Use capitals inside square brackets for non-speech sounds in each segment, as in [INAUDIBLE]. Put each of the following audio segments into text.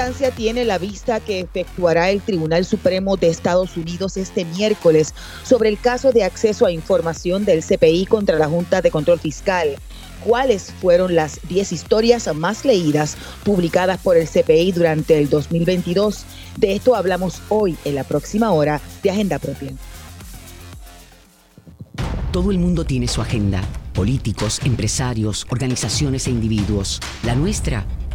importancia tiene la vista que efectuará el Tribunal Supremo de Estados Unidos este miércoles sobre el caso de acceso a información del CPI contra la Junta de Control Fiscal? ¿Cuáles fueron las 10 historias más leídas publicadas por el CPI durante el 2022? De esto hablamos hoy en la próxima hora de Agenda Propia. Todo el mundo tiene su agenda. Políticos, empresarios, organizaciones e individuos. La nuestra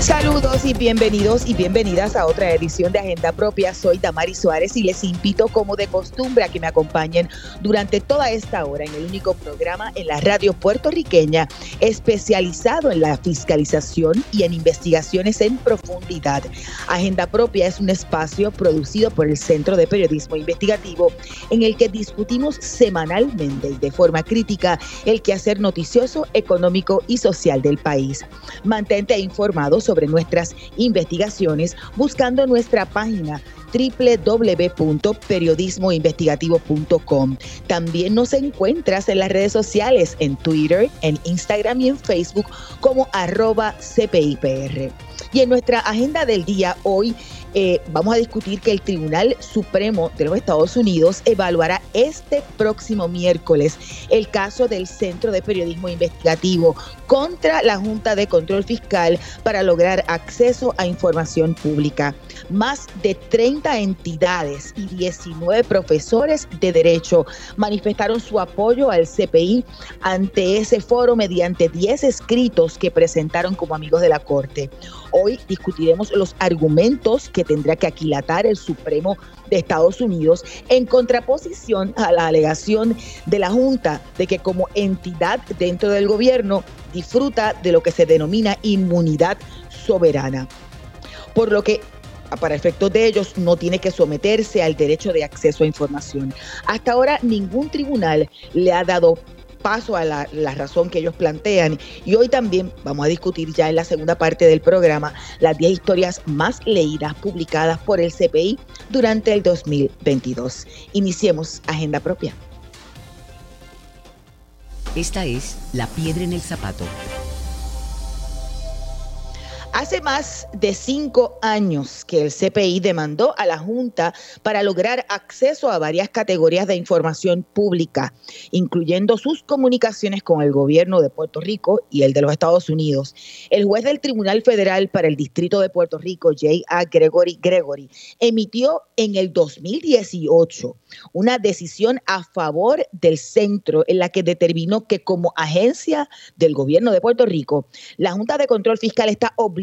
Saludos y bienvenidos y bienvenidas a otra edición de Agenda Propia. Soy Damari Suárez y les invito como de costumbre a que me acompañen durante toda esta hora en el único programa en la radio puertorriqueña especializado en la fiscalización y en investigaciones en profundidad. Agenda Propia es un espacio producido por el Centro de Periodismo Investigativo en el que discutimos semanalmente y de forma crítica el quehacer noticioso, económico y social del país. Mantente informado sobre nuestras investigaciones buscando nuestra página www.periodismoinvestigativo.com. También nos encuentras en las redes sociales, en Twitter, en Instagram y en Facebook como arroba CPIPR. Y en nuestra agenda del día hoy eh, vamos a discutir que el Tribunal Supremo de los Estados Unidos evaluará este próximo miércoles el caso del Centro de Periodismo Investigativo contra la Junta de Control Fiscal para lograr acceso a información pública. Más de 30 entidades y 19 profesores de derecho manifestaron su apoyo al CPI ante ese foro mediante 10 escritos que presentaron como amigos de la Corte. Hoy discutiremos los argumentos que tendrá que aquilatar el Supremo de Estados Unidos en contraposición a la alegación de la Junta de que como entidad dentro del gobierno disfruta de lo que se denomina inmunidad soberana. Por lo que para efectos de ellos no tiene que someterse al derecho de acceso a información. Hasta ahora ningún tribunal le ha dado paso a la, razón que ellos plantean. Y hoy también vamos a discutir ya en la segunda parte del programa las 10 historias más leídas publicadas por el CPI durante el 2022. Iniciemos Agenda Propia. Esta es La Piedra en el Zapato Hace más de cinco años que el CPI demandó a la Junta para lograr acceso a varias categorías de información pública, incluyendo sus comunicaciones con el gobierno de Puerto Rico y el de los Estados Unidos. El juez del Tribunal Federal para el Distrito de Puerto Rico, J.A. Gregory Gregory, emitió en el 2018 una decisión a favor del centro en la que determinó que como agencia del gobierno de Puerto Rico, la Junta de Control Fiscal está obligada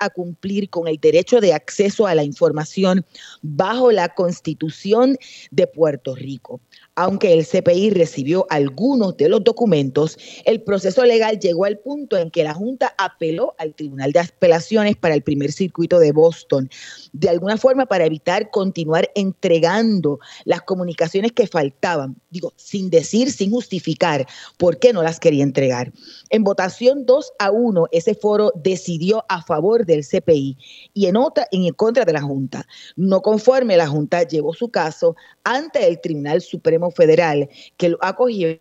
a cumplir con el derecho de acceso a la información bajo la Constitución de Puerto Rico. Aunque el CPI recibió algunos de los documentos, el proceso legal llegó al punto en que la Junta apeló al Tribunal de Apelaciones para el primer circuito de Boston, de alguna forma para evitar continuar entregando las comunicaciones que faltaban, digo, sin decir, sin justificar por qué no las quería entregar. En votación 2 a 1, ese foro decidió a favor del CPI y en otra en contra de la Junta. No conforme, la Junta llevó su caso ante el Tribunal Supremo Federal, que lo acogió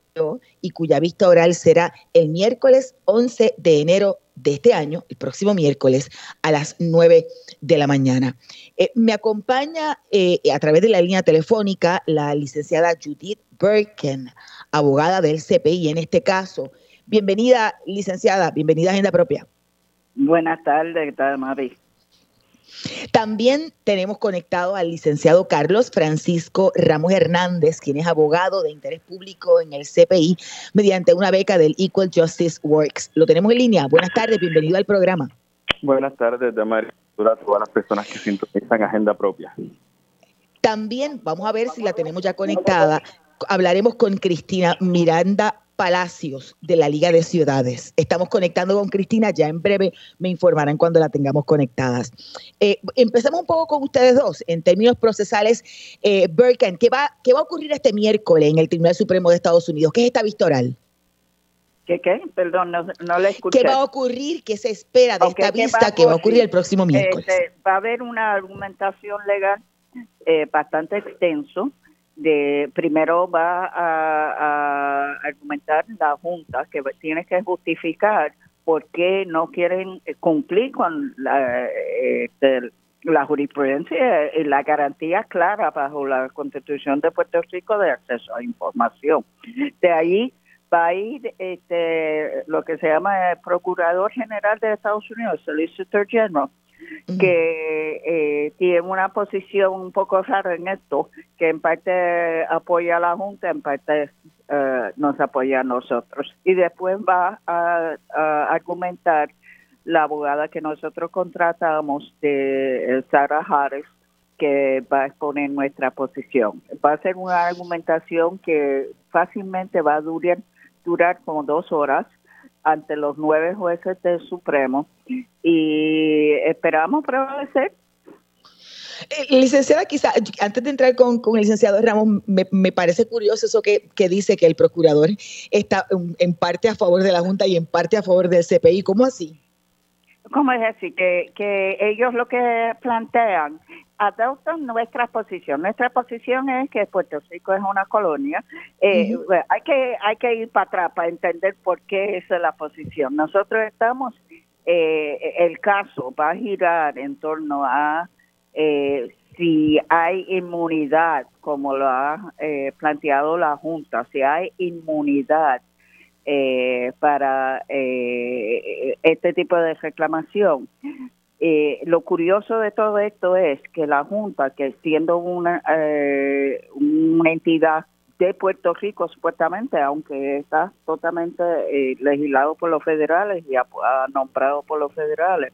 y cuya vista oral será el miércoles 11 de enero de este año, el próximo miércoles, a las 9 de la mañana. Eh, me acompaña eh, a través de la línea telefónica la licenciada Judith Birken, abogada del CPI en este caso. Bienvenida, licenciada, bienvenida a Agenda Propia. Buenas tardes, ¿qué tal, Mari? También tenemos conectado al licenciado Carlos Francisco Ramos Hernández, quien es abogado de interés público en el CPI mediante una beca del Equal Justice Works. Lo tenemos en línea. Buenas tardes, bienvenido al programa. Buenas tardes, Damari, a todas las personas que sintonizan Agenda Propia. También vamos a ver si la tenemos ya conectada. Hablaremos con Cristina Miranda Palacios de la Liga de Ciudades. Estamos conectando con Cristina, ya en breve me informarán cuando la tengamos conectadas. Eh, empecemos un poco con ustedes dos, en términos procesales. Eh, ¿qué va, ¿qué va a ocurrir este miércoles en el Tribunal Supremo de Estados Unidos? ¿Qué es esta vista oral? ¿Qué qué? Perdón, no, no la escuché. ¿Qué va a ocurrir? ¿Qué se espera de esta vista que va a ocurrir el próximo miércoles? Este, va a haber una argumentación legal eh, bastante extenso de primero va a, argumentar la Junta que tiene que justificar por qué no quieren cumplir con la, este, la jurisprudencia y la garantía clara bajo la Constitución de Puerto Rico de acceso a información. De ahí va a ir este, lo que se llama el Procurador General de Estados Unidos, Solicitor General, que eh, tiene una posición un poco rara en esto, que en parte apoya a la Junta, en parte eh, nos apoya a nosotros. Y después va a, argumentar la abogada que nosotros contratamos de eh, Sarah Harris, que va a exponer nuestra posición. Va a ser una argumentación que fácilmente va a durar, durar como dos horas ante los nueve jueces del Supremo y esperamos prevalecer. Eh, licenciada, quizá antes de entrar con, el licenciado Ramos, me, parece curioso eso que, dice que el procurador está en parte a favor de la Junta y en parte a favor del CPI. ¿Cómo así? ¿Cómo es decir? Que, que ellos lo que plantean adoptan nuestra posición. Nuestra posición es que Puerto Rico es una colonia. Eh, hay que hay que ir para atrás para entender por qué esa es la posición. Nosotros estamos, eh, el caso va a girar en torno a eh, si hay inmunidad, como lo ha planteado la Junta, si hay inmunidad para este tipo de reclamación. Eh, lo curioso de todo esto es que la Junta, que siendo una, eh, una entidad de Puerto Rico, supuestamente, aunque está totalmente eh, legislado por los federales y nombrado por los federales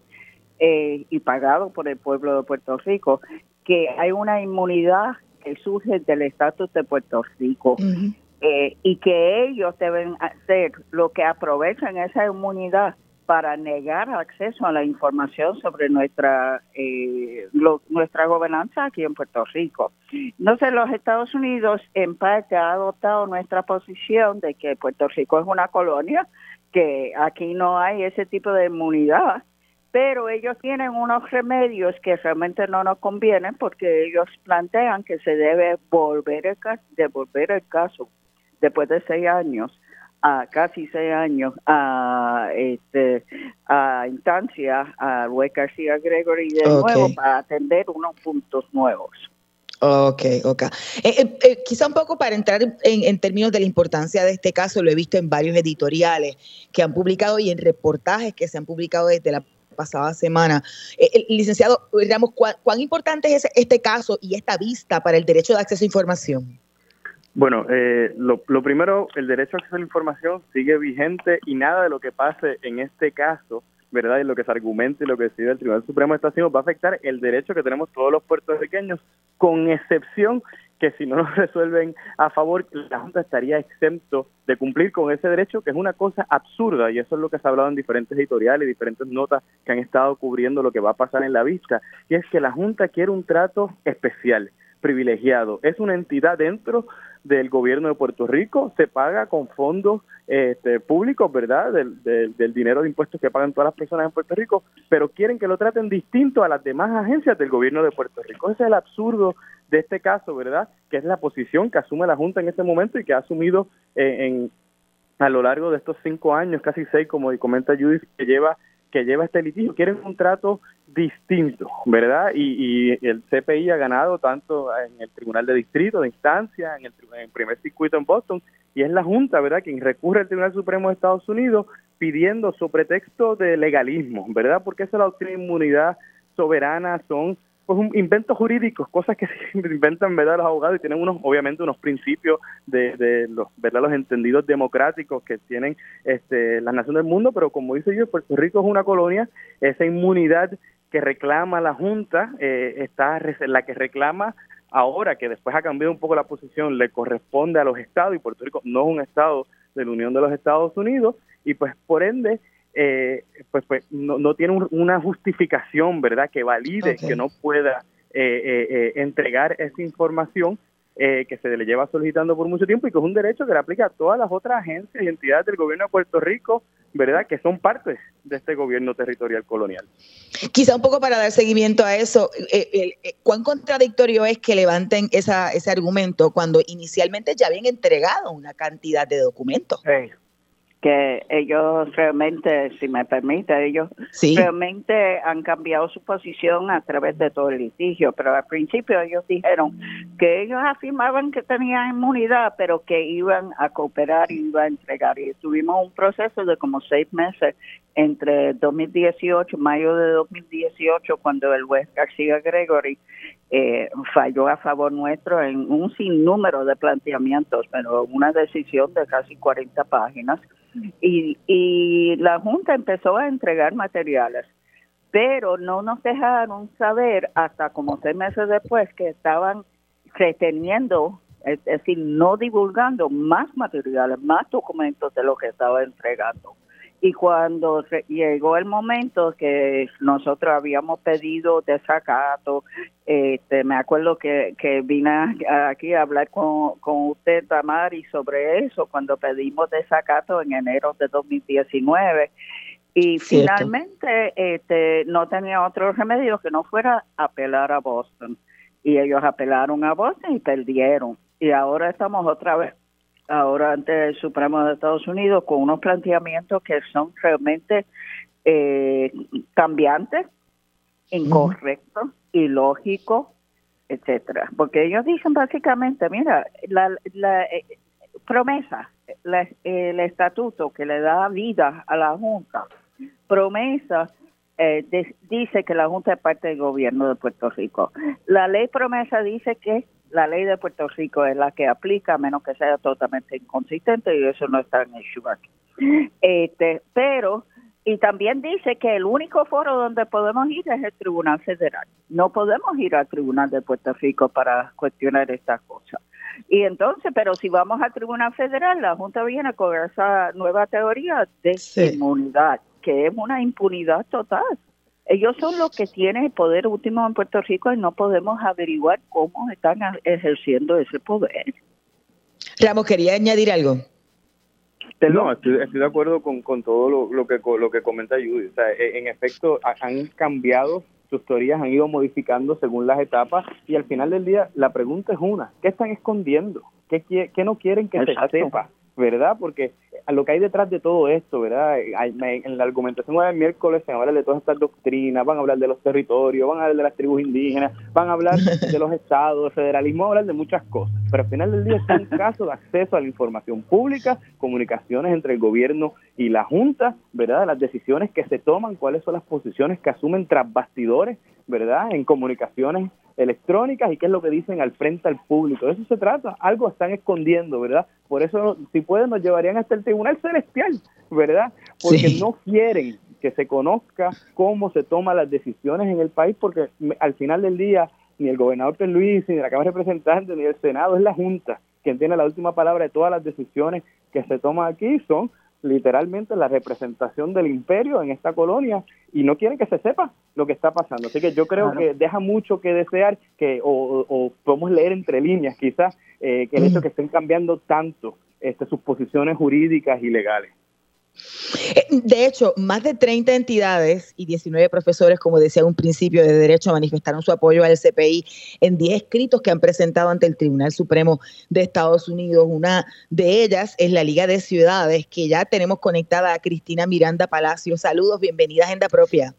y pagado por el pueblo de Puerto Rico, que hay una inmunidad que surge del estatus de Puerto Rico. y que ellos deben hacer lo que aprovechan esa inmunidad para negar acceso a la información sobre nuestra eh, nuestra gobernanza aquí en Puerto Rico. Sé, los Estados Unidos en parte ha adoptado nuestra posición de que Puerto Rico es una colonia, que aquí no hay ese tipo de inmunidad, pero ellos tienen unos remedios que realmente no nos convienen porque ellos plantean que se debe volver el, devolver el caso después de seis años a casi seis años a este a instancia a Luis García Gregory de nuevo para atender unos puntos nuevos. Ok, ok. Eh, eh, eh, quizá un poco para entrar en, en, términos de la importancia de este caso, lo he visto en varios editoriales que han publicado y en reportajes que se han publicado desde la pasada semana. licenciado, digamos, ¿cuán, ¿cuán, importante es este caso y esta vista para el derecho de acceso a información? Bueno, eh, lo, primero, el derecho a acceso a la información sigue vigente y nada de lo que pase en este caso, ¿verdad? Y lo que se argumente y lo que decide el Tribunal Supremo de Estados Unidos va a afectar el derecho que tenemos todos los puertorriqueños, con excepción que si no lo [LAUGHS] resuelven a favor, la Junta estaría exento de cumplir con ese derecho, que es una cosa absurda, y eso es lo que se ha hablado en diferentes editoriales y diferentes notas que han estado cubriendo lo que va a pasar en la vista, y es que la Junta quiere un trato especial privilegiado. Es una entidad dentro del gobierno de Puerto Rico, se paga con fondos este, públicos, ¿verdad? Del, del, dinero de impuestos que pagan todas las personas en Puerto Rico, pero quieren que lo traten distinto a las demás agencias del gobierno de Puerto Rico. Ese es el absurdo de este caso, ¿verdad? Que es la posición que asume la Junta en este momento y que ha asumido eh, en, a lo largo de estos cinco años, casi seis, como comenta Judith, que lleva que lleva este litigio. Quieren un trato distinto, ¿verdad? Y, el CPI ha ganado tanto en el Tribunal de Distrito, de Instancia, en el, primer circuito en Boston, y es la Junta, ¿verdad?, quien recurre al Tribunal Supremo de Estados Unidos pidiendo su pretexto de legalismo, ¿verdad? Porque esa la doctrina de inmunidad soberana son pues un invento jurídicos, cosas que [LAUGHS] se inventan verdad los abogados y tienen unos obviamente unos principios de, de los verdad los entendidos democráticos que tienen este las naciones del mundo, pero como dice yo, Puerto Rico es una colonia, esa inmunidad que reclama la Junta eh, está la que reclama ahora que después ha cambiado un poco la posición le corresponde a los estados y Puerto Rico no es un estado de la Unión de los Estados Unidos y pues por ende eh, pues, pues no, no tiene una justificación, ¿verdad?, que valide que no pueda eh, eh, entregar esa información eh, que se le lleva solicitando por mucho tiempo y que es un derecho que le aplica a todas las otras agencias y entidades del gobierno de Puerto Rico, ¿verdad? Que son parte de este gobierno territorial colonial. Quizá un poco para dar seguimiento a eso, eh, eh, ¿cuán contradictorio es que levanten esa, ese argumento cuando inicialmente ya habían entregado una cantidad de documentos? Que ellos realmente, si me permite, ellos realmente han cambiado su posición a través de todo el litigio, pero al principio ellos dijeron que ellos afirmaban que tenían inmunidad, pero que iban a cooperar y iban a entregar. Y tuvimos un proceso de como seis meses entre 2018, mayo de 2018, cuando el juez García Gregory eh, falló a favor nuestro en un sinnúmero de planteamientos, pero una decisión de casi 40 páginas y, y la Junta empezó a entregar materiales, pero no nos dejaron saber hasta como seis meses después que estaban reteniendo, es decir, no divulgando más materiales, más documentos de lo que estaba entregando. Y cuando llegó el momento que nosotros habíamos pedido desacato, este, me acuerdo que, que vine aquí a hablar con, con usted, Tamari, sobre eso, cuando pedimos desacato en enero de 2019. Y finalmente este, no tenía otro remedio que no fuera apelar a Boston. Y ellos apelaron a Boston y perdieron. Y ahora estamos otra vez ahora ante el Supremo de Estados Unidos con unos planteamientos que son realmente eh, cambiantes, incorrectos, ilógicos, etcétera. Porque ellos dicen básicamente, mira, la, la eh, promesa, el estatuto que le da vida a la Junta, promesa eh, dice que la Junta es parte del gobierno de Puerto Rico. La ley promesa dice que la ley de Puerto Rico es la que aplica, a menos que sea totalmente inconsistente, y eso no está en el aquí. Este, pero, y también dice que el único foro donde podemos ir es el Tribunal Federal. No podemos ir al Tribunal de Puerto Rico para cuestionar estas cosas. Y entonces, pero si vamos al Tribunal Federal, la Junta viene con esa nueva teoría de inmunidad, que es una impunidad total. Ellos son los que tienen el poder último en Puerto Rico y no podemos averiguar cómo están ejerciendo ese poder. Ramos, ¿quería añadir algo? No, estoy, de acuerdo con, todo lo, que lo que comenta Judy. O sea, e, en efecto, han cambiado sus teorías, han ido modificando según las etapas y al final del día la pregunta es una, ¿qué están escondiendo? ¿Qué, qué no quieren que se sepa? ¿verdad? Porque a lo que hay detrás de todo esto, ¿verdad? En la argumentación del miércoles se van a hablar de todas estas doctrinas, van a hablar de los territorios, van a hablar de las tribus indígenas, van a hablar [LAUGHS] de los estados, federalismo, van a hablar de muchas cosas. Pero al final del día es un [LAUGHS] caso de acceso a la información pública, comunicaciones entre el gobierno y la Junta, ¿verdad? Las decisiones que se toman, cuáles son las posiciones que asumen tras bastidores, ¿verdad? En comunicaciones electrónicas y qué es lo que dicen al frente al público. De eso se trata. Algo están escondiendo, ¿verdad? Por eso, si pueden, nos llevarían hasta el Tribunal Celestial, ¿verdad? Porque no quieren que se conozca cómo se toman las decisiones en el país, porque al final del día ni el gobernador Luis, ni la Cámara de Representantes, ni el Senado, es la Junta quien tiene la última palabra de todas las decisiones que se toman aquí. Son literalmente la representación del imperio en esta colonia y no quieren que se sepa lo que está pasando. Así que yo creo que deja mucho que desear que o, podemos leer entre líneas quizás eh, que el hecho que estén cambiando tanto este, sus posiciones jurídicas y legales. Eh, de hecho, más de 30 entidades y 19 profesores, como decía un principio de derecho, manifestaron su apoyo al CPI en 10 escritos que han presentado ante el Tribunal Supremo de Estados Unidos. Una de ellas es la Liga de Ciudades, que ya tenemos conectada a Cristina Miranda Palacio. Saludos, bienvenida a Agenda Propia.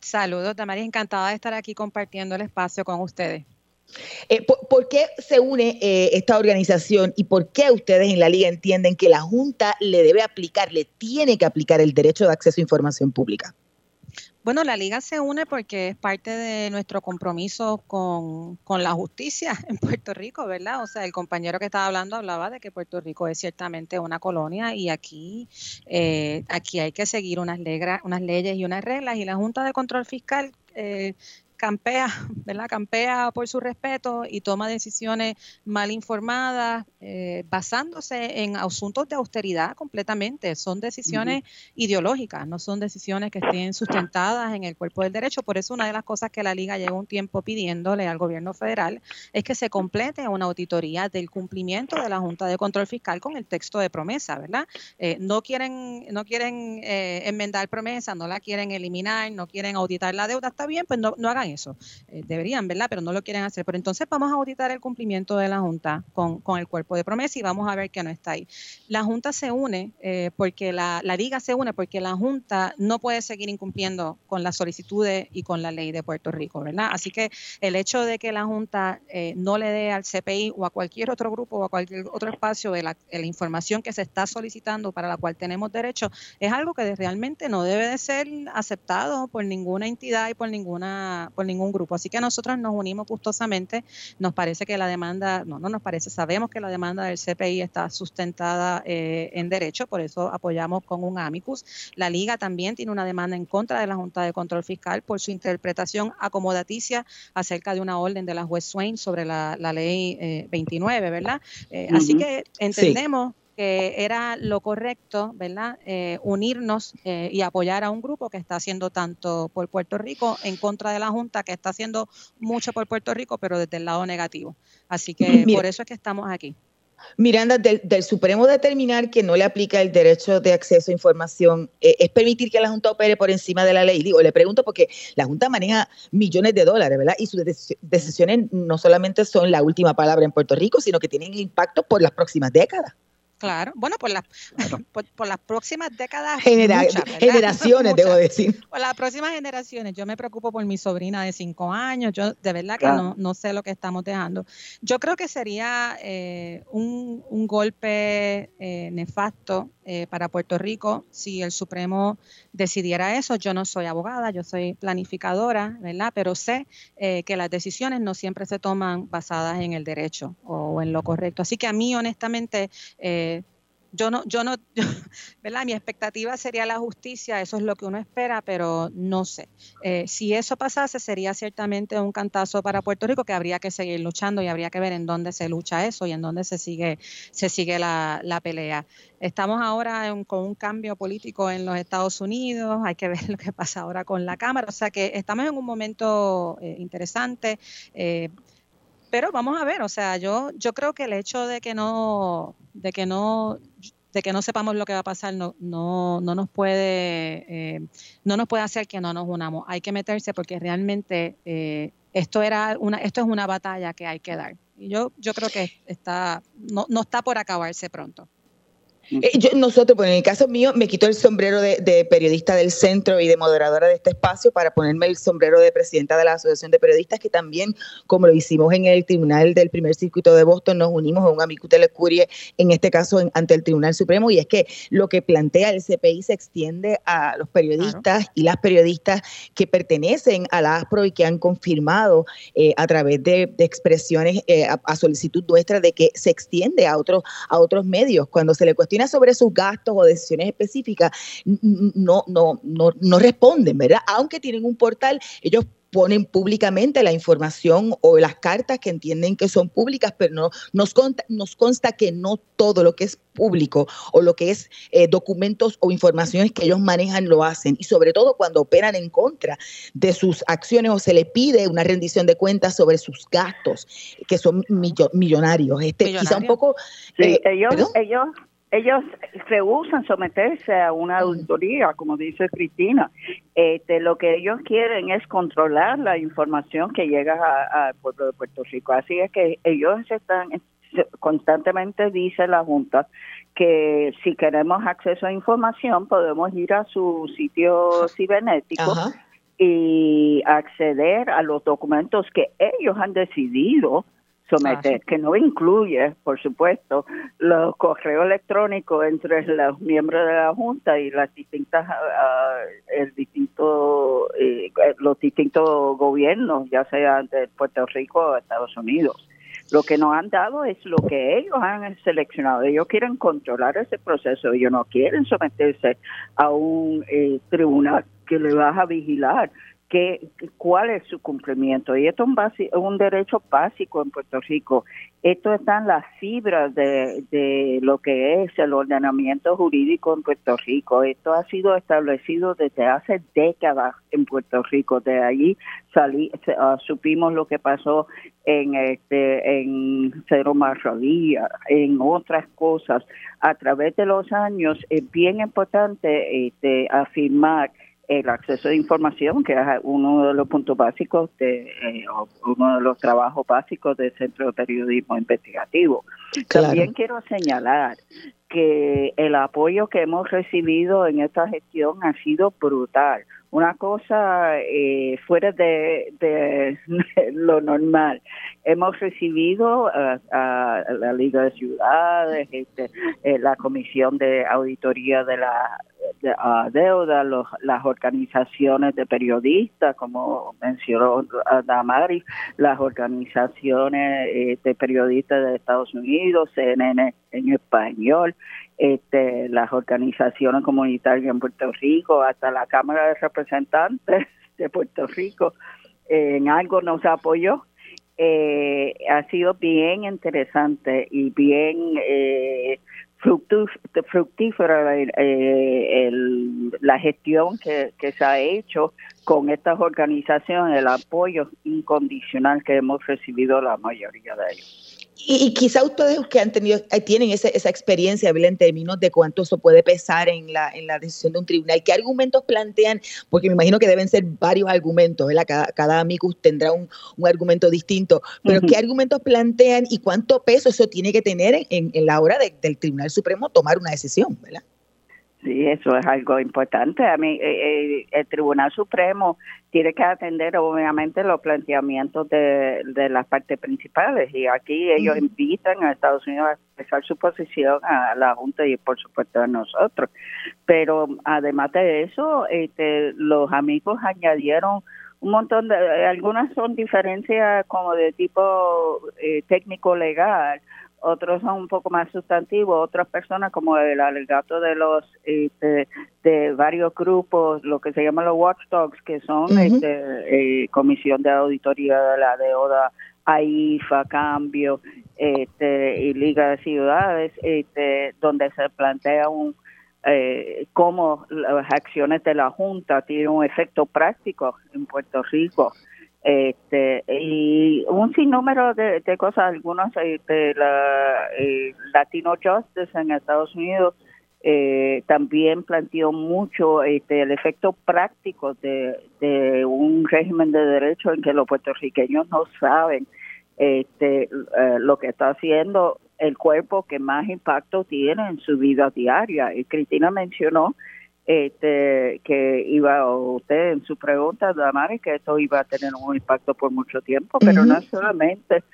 Saludos, Damaris, encantada de estar aquí compartiendo el espacio con ustedes. Eh, ¿por, qué se une eh, esta organización y por qué ustedes en la liga entienden que la Junta le debe aplicar, le tiene que aplicar el derecho de acceso a información pública? Bueno, la liga se une porque es parte de nuestro compromiso con, la justicia [LAUGHS] en Puerto Rico, ¿verdad? O sea, el compañero que estaba hablando hablaba de que Puerto Rico es ciertamente una colonia y aquí, eh, aquí hay que seguir unas, unas leyes y unas reglas y la Junta de Control Fiscal campea, [LAUGHS] ¿verdad? Campea por su respeto y toma decisiones mal informadas, eh, basándose en asuntos de austeridad completamente. Son decisiones ideológicas, no son decisiones que estén sustentadas en el cuerpo del derecho. Por eso una de las cosas que la Liga lleva un tiempo pidiéndole al gobierno federal es que se complete una auditoría del cumplimiento de la Junta de Control Fiscal con el texto de promesa, ¿verdad? Eh, no quieren, no quieren eh, enmendar promesa, no la quieren eliminar, no quieren auditar la deuda, está bien, pues no, no hagan eso. Eh, deberían, ¿verdad? Pero no lo quieren hacer. Pero entonces vamos a auditar el cumplimiento de la Junta con, con el cuerpo de promesa y vamos a ver que no está ahí. La Junta se une porque la, la Liga se une porque la Junta no puede seguir incumpliendo con las solicitudes y con la ley de Puerto Rico, ¿verdad? Así que el hecho de que la Junta no le dé al CPI o a cualquier otro grupo o a cualquier otro espacio de la, información que se está solicitando para la cual tenemos derecho es algo que realmente no debe de ser aceptado por ninguna entidad y por ninguna ningún grupo. Así que nosotros nos unimos gustosamente. Nos parece que la demanda, no, no nos parece, sabemos que la demanda del CPI está sustentada eh, en derecho, por eso apoyamos con un amicus. La Liga también tiene una demanda en contra de la Junta de Control Fiscal por su interpretación acomodaticia acerca de una orden de la juez Swain sobre la, ley 29, eh, ¿verdad? Eh, así que entendemos que era lo correcto, ¿verdad? Eh, unirnos eh, y apoyar a un grupo que está haciendo tanto por Puerto Rico en contra de la Junta, que está haciendo mucho por Puerto Rico, pero desde el lado negativo. Así que por eso es que estamos aquí. Miranda, del, Supremo determinar que no le aplica el derecho de acceso a información eh, es permitir que la Junta opere por encima de la ley. Digo, le pregunto porque la Junta maneja millones de dólares, ¿verdad? Y sus decisiones no solamente son la última palabra en Puerto Rico, sino que tienen impacto por las próximas décadas. Claro, bueno, por las, [LAUGHS] por, las próximas décadas. generaciones, debo decir. Por las próximas generaciones. Yo me preocupo por mi sobrina de cinco años. Yo de verdad que no, no, sé lo que estamos dejando. Yo creo que sería eh, un, un, golpe eh, nefasto eh, para Puerto Rico si el Supremo decidiera eso. Yo no soy abogada, yo soy planificadora, ¿verdad? Pero sé que las decisiones no siempre se toman basadas en el derecho o en lo correcto. Así que a mí, honestamente, yo no, yo no, [LAUGHS] ¿verdad? Mi expectativa sería la justicia, eso es lo que uno espera, pero no sé. Eh, si eso pasase, sería ciertamente un cantazo para Puerto Rico que habría que seguir luchando y habría que ver en dónde se lucha eso y en dónde se sigue, se sigue la, la pelea. Estamos ahora con un cambio político en los Estados Unidos, hay que [LAUGHS] ver lo que pasa ahora con la Cámara, o sea que estamos en un momento eh, interesante. Eh, pero vamos a ver, o sea, yo, yo creo que el hecho de que no, de que no, de que no sepamos lo que va a pasar no, no, no nos puede, eh, no nos puede hacer que no nos unamos. Hay que meterse porque realmente eh, esto era una, esto es una batalla que hay que dar. Y yo, yo creo que está, no, no está por acabarse pronto. Eh, yo, nosotros, bueno, en el caso mío, me quito el sombrero de, periodista del centro y de moderadora de este espacio para ponerme el sombrero de presidenta de la Asociación de Periodistas, que también, como lo hicimos en el Tribunal del Primer Circuito de Boston, nos unimos a un amigo de curie, en este caso ante el Tribunal Supremo, y es que lo que plantea el CPI se extiende a los periodistas y las periodistas que pertenecen a la ASPRO y que han confirmado eh, a través de, expresiones eh, a, solicitud nuestra de que se extiende a otros, a otros medios. Cuando se le cuestiona sobre sus gastos o decisiones específicas, no, no, no, no responden, ¿verdad? Aunque tienen un portal, ellos ponen públicamente la información o las cartas que entienden que son públicas, pero no nos consta, nos consta que no todo lo que es público o lo que es eh, documentos o informaciones que ellos manejan lo hacen y sobre todo cuando operan en contra de sus acciones o se le pide una rendición de cuentas sobre sus gastos que son millonarios. Este, quizá un poco. Eh, ellos, ellos ellos rehusan someterse a una auditoría, como dice Cristina. Este, lo que ellos quieren es controlar la información que llega al pueblo de Puerto Rico. Así es que ellos están constantemente dice la Junta que si queremos acceso a información podemos ir a su sitio cibernético y acceder a los documentos que ellos han decidido someter, que no incluye, por supuesto, los correos electrónicos entre los miembros de la Junta y las distintas, uh, el distinto, eh, los distintos gobiernos, ya sea de Puerto Rico o Estados Unidos. Lo que nos han dado es lo que ellos han seleccionado. Ellos quieren controlar ese proceso. Ellos no quieren someterse a un eh, tribunal que le va a vigilar que, cuál es su cumplimiento. Y esto es un, un derecho básico en Puerto Rico. Esto está en las fibras de, lo que es el ordenamiento jurídico en Puerto Rico. Esto ha sido establecido desde hace décadas en Puerto Rico. De allí salí, uh, supimos lo que pasó en este en Cero en otras cosas. A través de los años es bien importante este, afirmar el acceso de información, que es uno de los puntos básicos, de eh, uno de los trabajos básicos del Centro de Periodismo Investigativo. También quiero señalar que el apoyo que hemos recibido en esta gestión ha sido brutal. Una cosa eh, fuera de, [LAUGHS] lo normal. Hemos recibido a, la Liga de Ciudades, este, eh, la Comisión de Auditoría de la deuda, los, las organizaciones de periodistas, como mencionó Damari, las organizaciones eh, de periodistas de Estados Unidos, CNN en español, este, las organizaciones comunitarias en Puerto Rico, hasta la Cámara de Representantes [LAUGHS] de Puerto Rico, en algo nos apoyó. Eh, ha sido bien interesante y bien eh, fructífera eh, la gestión que se ha hecho con estas organizaciones, el apoyo incondicional que hemos recibido la mayoría de ellos. Y, quizá ustedes que han tenido, eh, tienen esa, esa experiencia, en términos de cuánto eso puede pesar en la, en la decisión de un tribunal, ¿qué argumentos plantean? Porque me imagino que deben ser varios argumentos, ¿verdad? Cada, cada amicus tendrá un, un argumento distinto, pero ¿qué argumentos plantean y cuánto peso eso tiene que tener en, en la hora del Tribunal Supremo tomar una decisión, ¿verdad? Sí, eso es algo importante. A mí, eh, eh, el Tribunal Supremo tiene que atender obviamente los planteamientos de, de las partes principales y aquí ellos invitan a Estados Unidos a expresar su posición a la Junta y por supuesto a nosotros. Pero además de eso, este, los amigos añadieron un montón de, algunas son diferencias como de tipo eh, técnico legal, otros son un poco más sustantivos, otras personas como el alegato de los este, de varios grupos, lo que se llaman los watchdogs, que son este, eh, Comisión de Auditoría de la Deuda, AIFA, Cambio este, y Liga de Ciudades, este, donde se plantea un eh, cómo las acciones de la Junta tienen un efecto práctico en Puerto Rico este y un sinnúmero de, de cosas algunos de este, la eh, Latino Justice en Estados Unidos eh, también planteó mucho este, el efecto práctico de, de un régimen de derecho en que los puertorriqueños no saben este, eh, lo que está haciendo el cuerpo que más impacto tiene en su vida diaria. Y Cristina mencionó este que iba usted en su pregunta Damari que esto iba a tener un impacto por mucho tiempo pero no solamente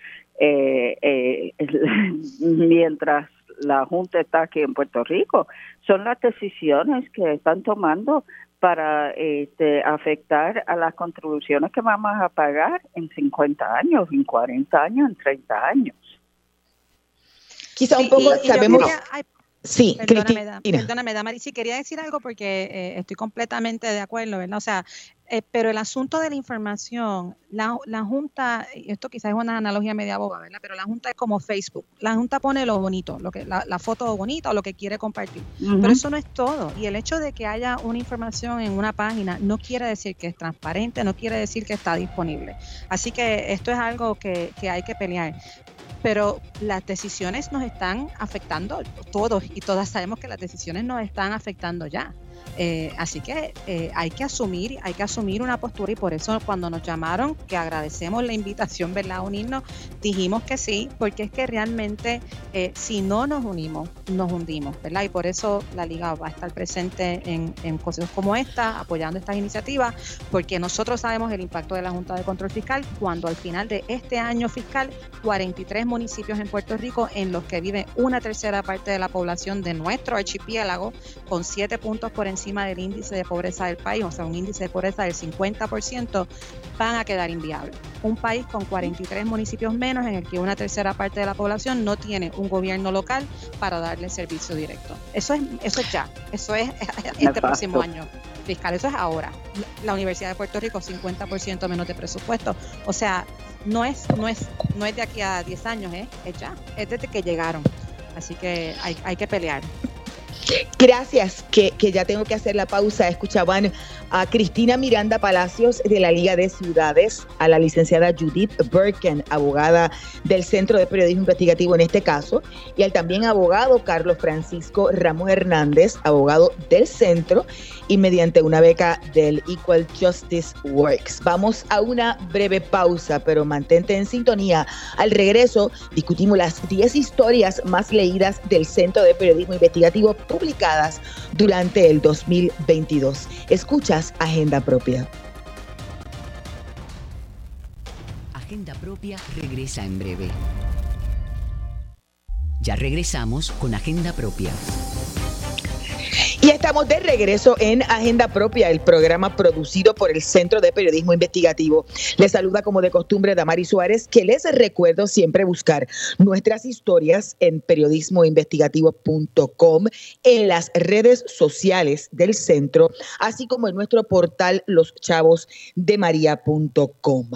eh, eh, [LAUGHS] mientras la junta está aquí en Puerto Rico son las decisiones que están tomando para este, afectar a las contribuciones que vamos a pagar en 50 años, en 40 años, en 30 años. Quizá un poco sabemos. Sí, perdóname, perdóname, Damari, sí quería decir algo porque eh, estoy completamente de acuerdo, ¿verdad? O sea, eh, pero el asunto de la información, la, la, Junta, esto quizás es una analogía media boba, ¿verdad? Pero la Junta es como Facebook. La Junta pone lo bonito, lo que, la, la foto bonita o lo que quiere compartir. Pero eso no es todo. Y el hecho de que haya una información en una página no quiere decir que es transparente, no quiere decir que está disponible. Así que esto es algo que, que hay que pelear pero las decisiones nos están afectando, todos y todas sabemos que las decisiones nos están afectando ya. Eh, así que eh, hay que asumir, hay que asumir una postura y por eso cuando nos llamaron, que agradecemos la invitación, ¿verdad? A unirnos, dijimos que sí, porque es que realmente eh, si no nos unimos, nos hundimos, ¿verdad? Y por eso la liga va a estar presente en, en cosas como esta, apoyando estas iniciativas, porque nosotros sabemos el impacto de la Junta de Control Fiscal cuando al final de este año fiscal, 43 municipios en Puerto Rico en los que vive una tercera parte de la población de nuestro archipiélago, con siete puntos por encima del índice de pobreza del país, o sea, un índice de pobreza del 50%, van a quedar inviables. Un país con 43 municipios menos en el que una tercera parte de la población no tiene un gobierno local para darle servicio directo. Eso es, eso es ya, eso es este próximo año. fiscal. Eso es ahora. La Universidad de Puerto Rico, 50% menos de presupuesto. O sea, no es, no es, no es de aquí a 10 años, ¿eh? es ya, es desde que llegaron. Así que hay, hay que pelear. Gracias, que, ya tengo que hacer la pausa. Escuchaban a Cristina Miranda Palacios de la Liga de Ciudades, a la licenciada Judith Birken, abogada del Centro de Periodismo Investigativo en este caso, y al también abogado Carlos Francisco Ramos Hernández, abogado del centro, y mediante una beca del Equal Justice Works. Vamos a una breve pausa, pero mantente en sintonía. Al regreso discutimos las 10 historias más leídas del Centro de Periodismo Investigativo publicadas durante el 2022. Agenda Propia. Agenda Propia regresa en breve. Ya regresamos con Agenda Propia. Y estamos de regreso en Agenda Propia, el programa producido por el Centro de Periodismo Investigativo. Les saluda como de costumbre Damari Suárez, que les recuerdo siempre buscar nuestras historias en periodismoinvestigativo.com, en las redes sociales del centro, así como en nuestro portal loschavosdemaria.com.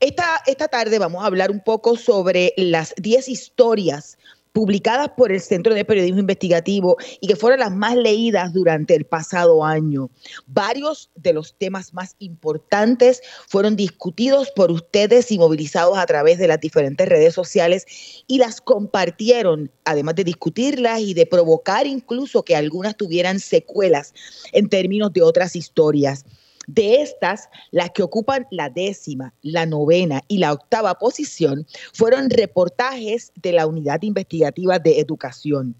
Esta, esta tarde vamos a hablar un poco sobre las 10 historias publicadas por el Centro de Periodismo Investigativo y que fueron las más leídas durante el pasado año. Varios de los temas más importantes fueron discutidos por ustedes y movilizados a través de las diferentes redes sociales y las compartieron, además de discutirlas y de provocar incluso que algunas tuvieran secuelas en términos de otras historias. De estas, las que ocupan la décima, la novena y la octava posición fueron reportajes de la Unidad Investigativa de Educación.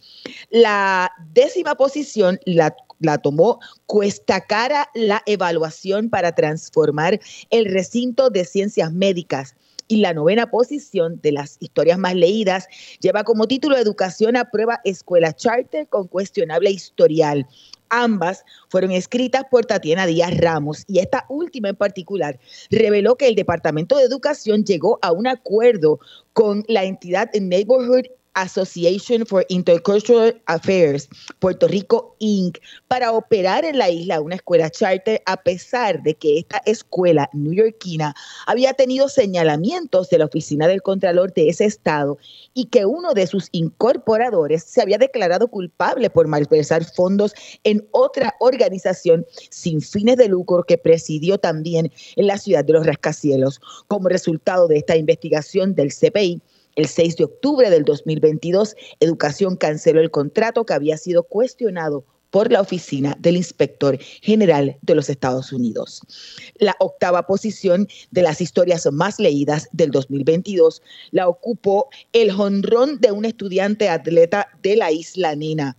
La décima posición la, tomó Cuesta Cara la evaluación para transformar el recinto de ciencias médicas y la novena posición de las historias más leídas lleva como título Educación a prueba Escuela Charter con cuestionable historial. Ambas fueron escritas por Tatiana Díaz Ramos y esta última en particular reveló que el Departamento de Educación llegó a un acuerdo con la entidad Neighborhood Association for Intercultural Affairs, Puerto Rico Inc., para operar en la isla una escuela charter, a pesar de que esta escuela newyorkina había tenido señalamientos de la oficina del Contralor de ese estado y que uno de sus incorporadores se había declarado culpable por malversar fondos en otra organización sin fines de lucro que presidió también en la ciudad de los rascacielos. Como resultado de esta investigación del CPI, el 6 de octubre del 2022, Educación canceló el contrato que había sido cuestionado por la oficina del inspector general de los Estados Unidos. La octava posición de las historias más leídas del 2022 la ocupó el jonrón de un estudiante atleta de la isla Nina.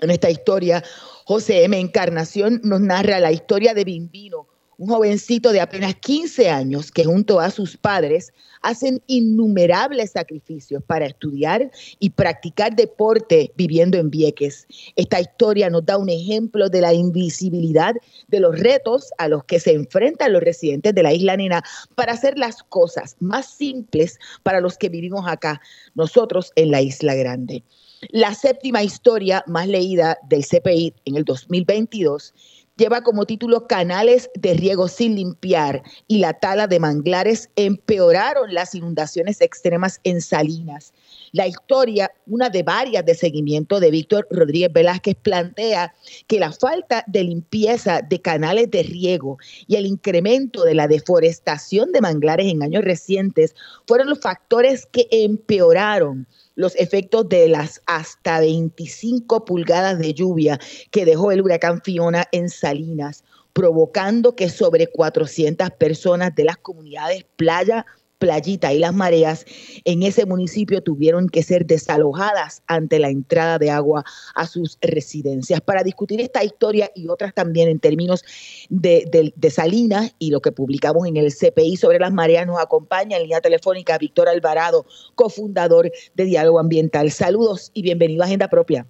En esta historia, José M. Encarnación nos narra la historia de Bimbino, un jovencito de apenas 15 años que junto a sus padres hacen innumerables sacrificios para estudiar y practicar deporte viviendo en Vieques. Esta historia nos da un ejemplo de la invisibilidad de los retos a los que se enfrentan los residentes de la isla Nena para hacer las cosas más simples para los que vivimos acá, nosotros en la isla grande. La séptima historia más leída del CPI en el 2022 lleva como título Canales de riego sin limpiar y la tala de manglares empeoraron las inundaciones extremas en Salinas. La historia, una de varias de seguimiento de Víctor Rodríguez Velázquez, plantea que la falta de limpieza de canales de riego y el incremento de la deforestación de manglares en años recientes fueron los factores que empeoraron los efectos de las hasta 25 pulgadas de lluvia que dejó el huracán Fiona en Salinas, provocando que sobre 400 personas de las comunidades Playa, Playita y las mareas en ese municipio tuvieron que ser desalojadas ante la entrada de agua a sus residencias. Para discutir esta historia y otras también en términos de, Salinas y lo que publicamos en el CPI sobre las mareas, nos acompaña en línea telefónica Víctor Alvarado, cofundador de Diálogo Ambiental. Saludos y bienvenido a Agenda Propia.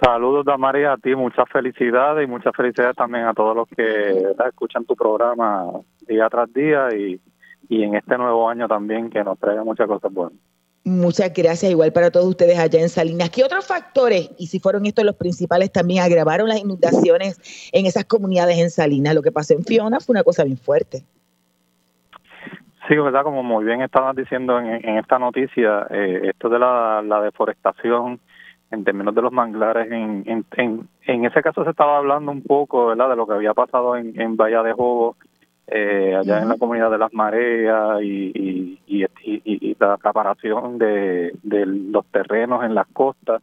Saludos, Damaria, a ti, muchas felicidades y muchas felicidades también a todos los que escuchan tu programa día tras día y y en este nuevo año también que nos traiga muchas cosas buenas. Muchas gracias, igual para todos ustedes allá en Salinas. ¿Qué otros factores, y si fueron estos los principales, también agravaron las inundaciones en esas comunidades en Salinas? Lo que pasó en Fiona fue una cosa bien fuerte. Sí, verdad, como muy bien estabas diciendo en, esta noticia, eh, esto de la, deforestación en términos de los manglares, en, en, en, ese caso se estaba hablando un poco, ¿verdad?, de lo que había pasado en, en Bahía de Jobo, eh, allá en la comunidad de las mareas y, y, y, la acaparación de, de, los terrenos en las costas.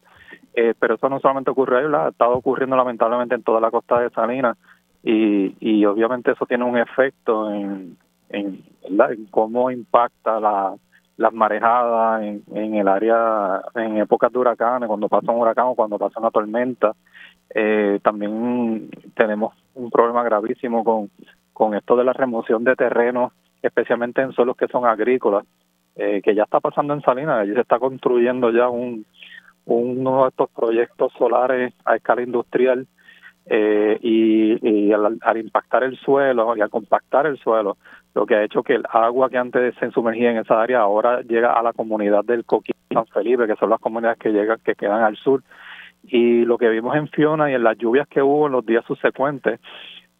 Eh, pero eso no solamente ocurre ahí, ha estado ocurriendo lamentablemente en toda la costa de Salinas y, y obviamente eso tiene un efecto en, en, en cómo impacta la, las marejadas en, en el área en épocas de huracanes, cuando pasa un huracán o cuando pasa una tormenta. Eh, también tenemos un problema gravísimo con, con esto de la remoción de terrenos, especialmente en suelos que son agrícolas, eh, que ya está pasando en Salinas, allí se está construyendo ya un, uno de estos proyectos solares a escala industrial eh, y, al, impactar el suelo y al compactar el suelo, lo que ha hecho que el agua que antes se sumergía en esa área ahora llega a la comunidad del Coquín San Felipe, que son las comunidades que llegan, que quedan al sur. Y lo que vimos en Fiona y en las lluvias que hubo en los días subsecuentes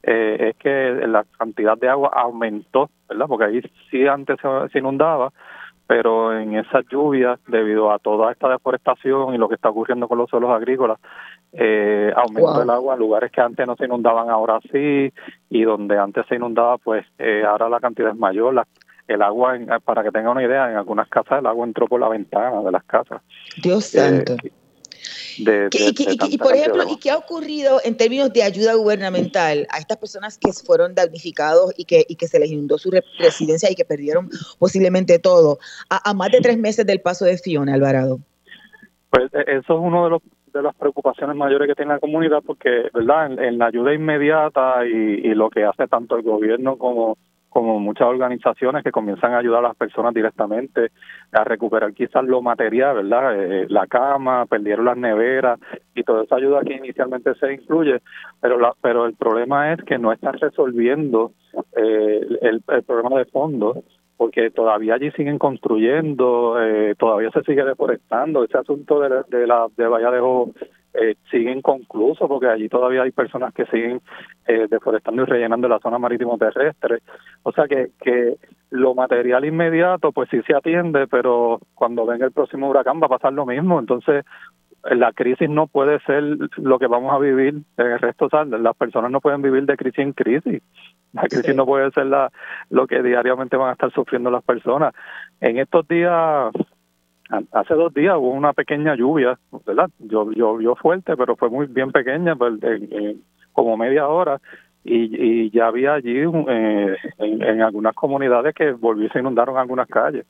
eh, es que la cantidad de agua aumentó, ¿verdad? Porque ahí sí antes se inundaba, pero en esas lluvias, debido a toda esta deforestación y lo que está ocurriendo con los suelos agrícolas, eh, aumento el agua en lugares que antes no se inundaban, ahora sí, y donde antes se inundaba, pues eh, ahora la cantidad es mayor. La, el agua, para que tenga una idea, en algunas casas el agua entró por la ventana de las casas. Dios eh, santo y, por ejemplo, ¿y qué ha ocurrido en términos de ayuda gubernamental a estas personas que fueron damnificados y que, y que se les inundó su residencia y que perdieron posiblemente todo a, más de tres meses del paso de Fiona, Alvarado? Pues e, eso es uno de los de las preocupaciones mayores que tiene la comunidad porque, ¿verdad? En, la ayuda inmediata y, y lo que hace tanto el gobierno como como muchas organizaciones que comienzan a ayudar a las personas directamente a recuperar quizás lo material, ¿verdad? Eh, la cama, perdieron las neveras y toda esa ayuda que inicialmente se incluye, pero la, pero el problema es que no están resolviendo eh, el, el problema de fondo porque todavía allí siguen construyendo, eh, todavía se sigue deforestando, ese asunto de la, de, la, de eh, sigue inconcluso porque allí todavía hay personas que siguen eh, deforestando y rellenando la zona marítimo terrestre. O sea que, que lo material inmediato pues sí se atiende, pero cuando venga el próximo huracán va a pasar lo mismo. Entonces la crisis no puede ser lo que vamos a vivir en el resto, las personas no pueden vivir de crisis en crisis. La crisis no puede ser la, lo que diariamente van a estar sufriendo las personas. En estos días hace dos días hubo una pequeña lluvia, ¿verdad? Llovió fuerte, pero fue muy bien pequeña, pues, como media hora, y, ya había allí eh, en, algunas comunidades que volvió se inundaron algunas calles.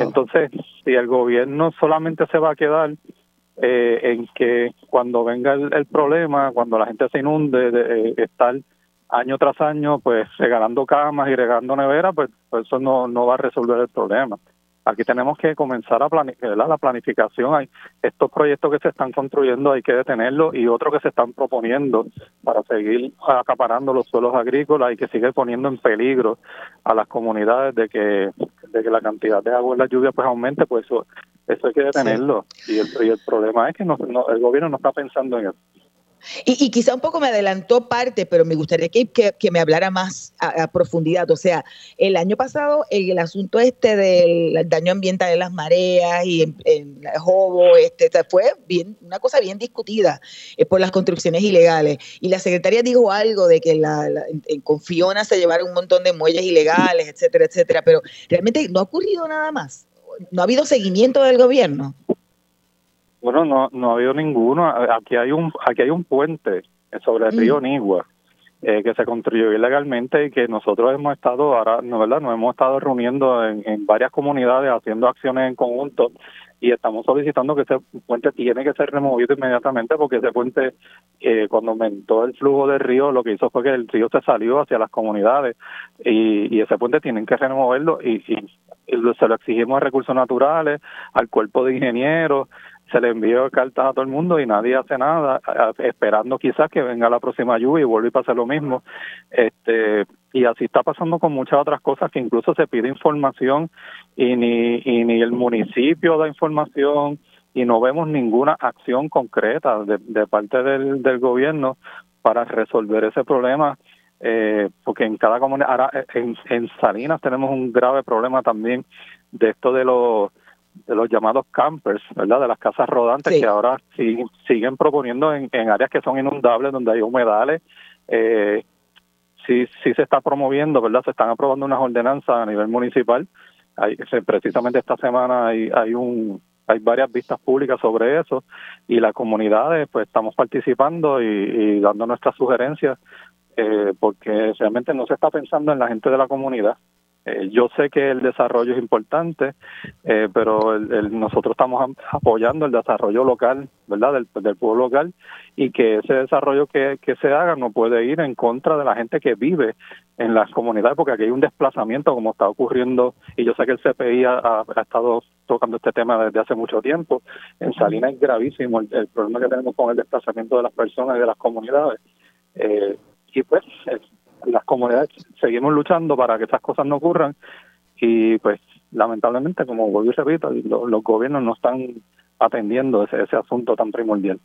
Entonces, si el gobierno solamente se va a quedar eh, en que cuando venga el, problema, cuando la gente se inunde, de, eh, estar año tras año, pues regalando camas y regando neveras, pues, pues eso no, no va a resolver el problema. Aquí tenemos que comenzar a planificar la planificación. Hay estos proyectos que se están construyendo hay que detenerlos y otros que se están proponiendo para seguir acaparando los suelos agrícolas y que sigue poniendo en peligro a las comunidades de que, de que la cantidad de agua en la lluvia pues aumente, pues eso, eso hay que detenerlo. Y, el, y el problema es que no, el gobierno no está pensando en eso. Y, quizá un poco me adelantó parte, pero me gustaría que, que, me hablara más a, profundidad. O sea, el año pasado el, asunto este del daño ambiental en las mareas y en, en Jobo, este, fue bien, una cosa bien discutida eh, por las construcciones ilegales. Y la secretaria dijo algo de que la, en, con Fiona se llevaron un montón de muelles ilegales, etcétera, etcétera. Pero realmente no ha ocurrido nada más. No ha habido seguimiento del gobierno. Bueno, no, no ha habido ninguno. Aquí hay un, aquí hay un puente sobre el río mm. Nigua eh, que se construyó ilegalmente y que nosotros hemos estado ahora, no verdad, nos hemos estado reuniendo en, en varias comunidades haciendo acciones en conjunto y estamos solicitando que ese puente tiene que ser removido inmediatamente porque ese puente eh, cuando aumentó el flujo del río lo que hizo fue que el río se salió hacia las comunidades y, y ese puente tienen que removerlo y, y, se lo exigimos a recursos naturales, al cuerpo de ingenieros, se le envió cartas a todo el mundo y nadie hace nada, esperando quizás que venga la próxima lluvia y vuelva a pasar lo mismo. Este, y así está pasando con muchas otras cosas que incluso se pide información y ni, y ni el municipio da información y no vemos ninguna acción concreta de, de parte del, del gobierno para resolver ese problema eh, porque en cada comunidad, ahora en, en Salinas tenemos un grave problema también de esto de los de los llamados campers, ¿verdad? De las casas rodantes que ahora siguen proponiendo en, en, áreas que son inundables, donde hay humedales. Eh, sí, sí se está promoviendo, ¿verdad? Se están aprobando unas ordenanzas a nivel municipal. Hay, precisamente esta semana hay, hay un hay varias vistas públicas sobre eso y las comunidades pues estamos participando y, y dando nuestras sugerencias eh, porque realmente no se está pensando en la gente de la comunidad eh, yo sé que el desarrollo es importante, eh, pero nosotros estamos apoyando el desarrollo local, ¿verdad? Del, del pueblo local y que ese desarrollo que, que se haga no puede ir en contra de la gente que vive en las comunidades, porque aquí hay un desplazamiento como está ocurriendo y yo sé que el CPI ha, estado tocando este tema desde hace mucho tiempo. En Salinas es gravísimo el, problema que tenemos con el desplazamiento de las personas y de las comunidades. Eh, y pues las comunidades seguimos luchando para que estas cosas no ocurran y pues lamentablemente, como vuelvo y repito, los, gobiernos no están atendiendo ese, ese asunto tan primordial.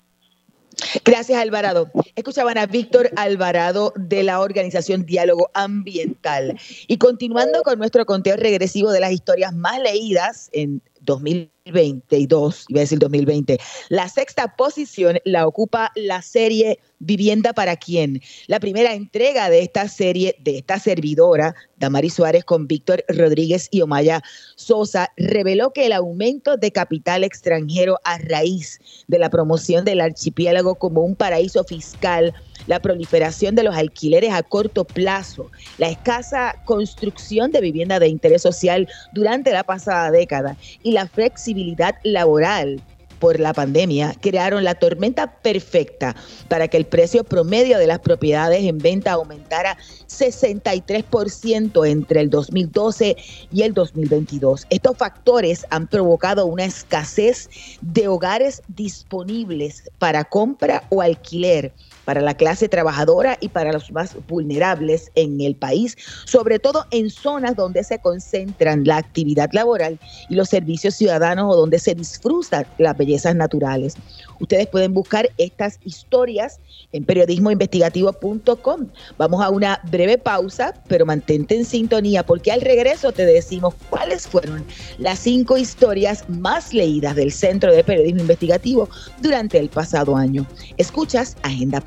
Gracias, Alvarado. Escuchaban a Víctor Alvarado de la organización Diálogo Ambiental. Y continuando con nuestro conteo regresivo de las historias más leídas en 2022, iba a decir 2020, la sexta posición la ocupa la serie Vivienda para quién. La primera entrega de esta serie, de esta servidora, Damari Suárez con Víctor Rodríguez y Omaya Sosa, reveló que el aumento de capital extranjero a raíz de la promoción del archipiélago como un paraíso fiscal la proliferación de los alquileres a corto plazo, la escasa construcción de vivienda de interés social durante la pasada década y la flexibilidad laboral por la pandemia crearon la tormenta perfecta para que el precio promedio de las propiedades en venta aumentara 63% entre el 2012 y el 2022. Estos factores han provocado una escasez de hogares disponibles para compra o alquiler para la clase trabajadora y para los más vulnerables en el país, sobre todo en zonas donde se concentran la actividad laboral y los servicios ciudadanos o donde se disfrutan las bellezas naturales. Ustedes pueden buscar estas historias en periodismoinvestigativo.com. Vamos a una breve pausa, pero mantente en sintonía porque al regreso te decimos cuáles fueron las cinco historias más leídas del Centro de Periodismo Investigativo durante el pasado año. Escuchas Agenda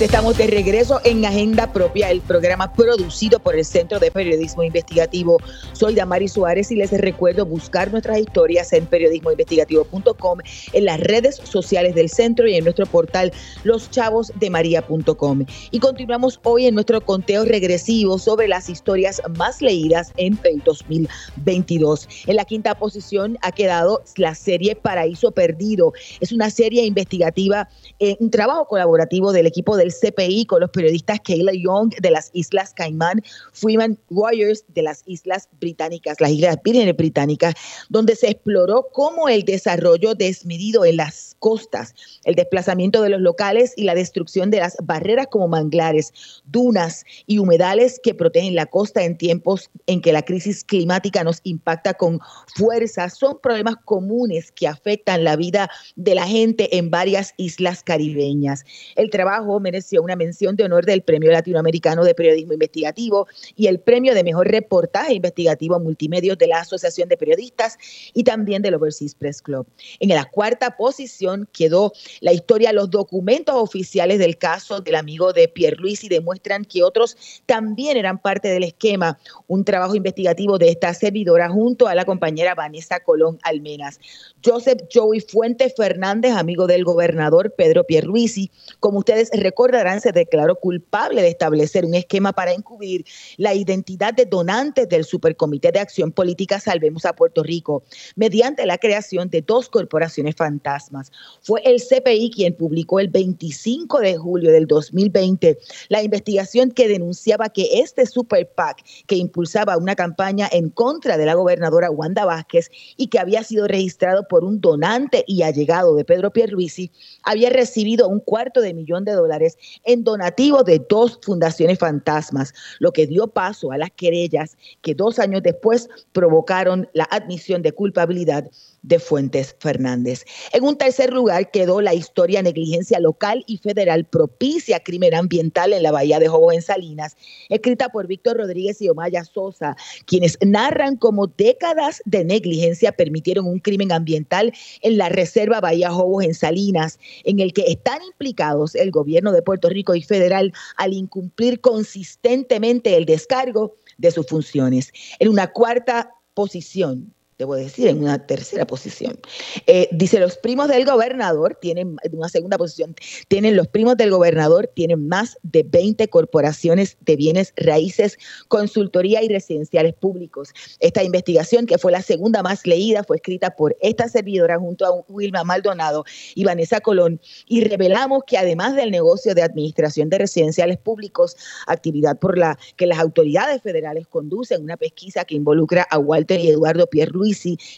Estamos de regreso en Agenda Propia, el programa producido por el Centro de Periodismo Investigativo. Soy Damari Suárez y les recuerdo buscar nuestras historias en periodismoinvestigativo.com, en las redes sociales del centro y en nuestro portal loschavosdemaria.com. Y continuamos hoy en nuestro conteo regresivo sobre las historias más leídas en el 2022. En la quinta posición ha quedado la serie Paraíso Perdido. Es una serie investigativa, eh, un trabajo colaborativo del equipo de del CPI con los periodistas Kayla Young de las Islas Caimán, Freeman Warriors de las Islas Británicas, las Islas Vírgenes Británicas, donde se exploró cómo el desarrollo desmedido en las costas, el desplazamiento de los locales y la destrucción de las barreras como manglares, dunas y humedales que protegen la costa en tiempos en que la crisis climática nos impacta con fuerza, son problemas comunes que afectan la vida de la gente en varias islas caribeñas. El trabajo mereció una mención de honor del Premio Latinoamericano de Periodismo Investigativo y el Premio de Mejor Reportaje Investigativo Multimedia de la Asociación de Periodistas y también del Overseas Press Club. En la cuarta posición quedó la historia, los documentos oficiales del caso del amigo de Pierre Luis y demuestran que otros también eran parte del esquema. Un trabajo investigativo de esta servidora junto a la compañera Vanessa Colón Almenas. Joseph Joey Fuente Fernández, amigo del gobernador Pedro Pierluisi, como ustedes recordarán, se declaró culpable de establecer un esquema para encubrir la identidad de donantes del Supercomité de Acción Política Salvemos a Puerto Rico mediante la creación de dos corporaciones fantasmas. Fue el CPI quien publicó el 25 de julio del 2020 la investigación que denunciaba que este Super PAC, que impulsaba una campaña en contra de la gobernadora Wanda Vázquez y que había sido registrado por un donante y allegado de Pedro Pierluisi, había recibido un cuarto de millón de dólares en donativo de dos fundaciones fantasmas, lo que dio paso a las querellas que dos años después provocaron la admisión de culpabilidad de Fuentes Fernández. En un tercer lugar quedó la historia negligencia local y federal propicia crimen ambiental en la bahía de Jobo en Salinas, escrita por Víctor Rodríguez y Omaya Sosa, quienes narran cómo décadas de negligencia permitieron un crimen ambiental en la reserva Bahía Jobos en Salinas, en el que están implicados el gobierno de Puerto Rico y federal al incumplir consistentemente el descargo de sus funciones. En una cuarta posición, debo decir, en una tercera posición. Eh, dice, los primos del gobernador tienen, en una segunda posición, tienen los primos del gobernador, tienen más de 20 corporaciones de bienes raíces, consultoría y residenciales públicos. Esta investigación, que fue la segunda más leída, fue escrita por esta servidora junto a Wilma Maldonado y Vanessa Colón, y revelamos que además del negocio de administración de residenciales públicos, actividad por la que las autoridades federales conducen una pesquisa que involucra a Walter y Eduardo Pierre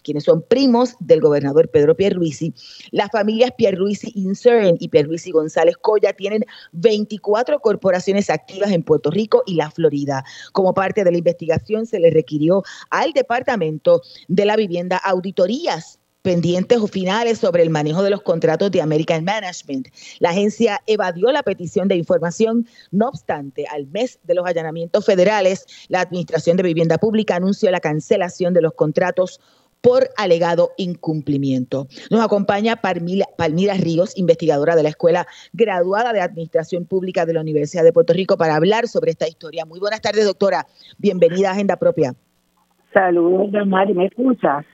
quienes son primos del gobernador Pedro Pierluisi. Las familias Pierluisi Incern y Pierluisi González Coya tienen 24 corporaciones activas en Puerto Rico y la Florida. Como parte de la investigación se le requirió al Departamento de la Vivienda auditorías pendientes o finales sobre el manejo de los contratos de American Management. La agencia evadió la petición de información, no obstante, al mes de los allanamientos federales, la Administración de Vivienda Pública anunció la cancelación de los contratos por alegado incumplimiento. Nos acompaña Palmira, Ríos, investigadora de la Escuela Graduada de Administración Pública de la Universidad de Puerto Rico, para hablar sobre esta historia. Muy buenas tardes, doctora. Bienvenida a Agenda Propia. Saludos, Mari. ¿Me escuchas?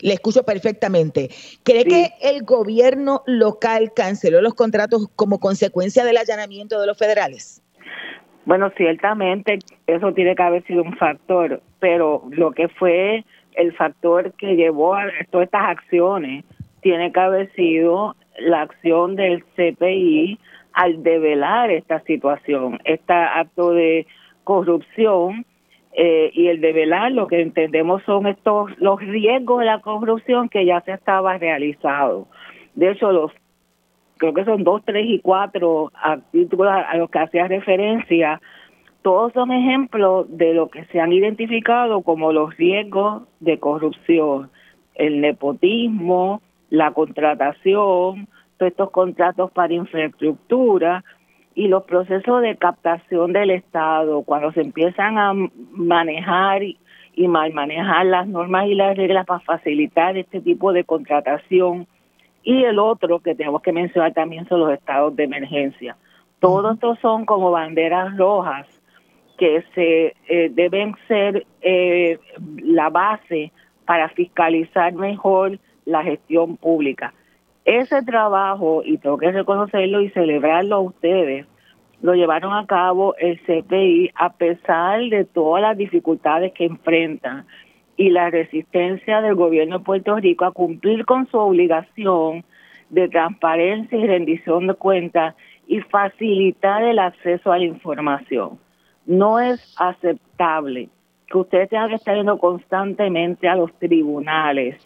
Le escucho perfectamente. ¿Cree que el gobierno local canceló los contratos como consecuencia del allanamiento de los federales? Bueno, ciertamente eso tiene que haber sido un factor, pero lo que fue el factor que llevó a todas estas acciones tiene que haber sido la acción del CPI al develar esta situación, este acto de corrupción eh, y el develar lo que entendemos son estos los riesgos de la corrupción que ya se estaba realizado. De hecho, los creo que son dos, tres y cuatro artículos a los que hacía referencia, todos son ejemplos de lo que se han identificado como los riesgos de corrupción, el nepotismo, la contratación, todos estos contratos para infraestructura, y los procesos de captación del Estado, cuando se empiezan a manejar y, mal manejar las normas y las reglas para facilitar este tipo de contratación. Y el otro que tenemos que mencionar también son los estados de emergencia. Todos estos son como banderas rojas que se eh, deben ser eh, la base para fiscalizar mejor la gestión pública. Ese trabajo, y tengo que reconocerlo y celebrarlo a ustedes, lo llevaron a cabo el CPI a pesar de todas las dificultades que enfrentan y la resistencia del gobierno de Puerto Rico a cumplir con su obligación de transparencia y rendición de cuentas y facilitar el acceso a la información. No es aceptable que ustedes tengan que estar yendo constantemente a los tribunales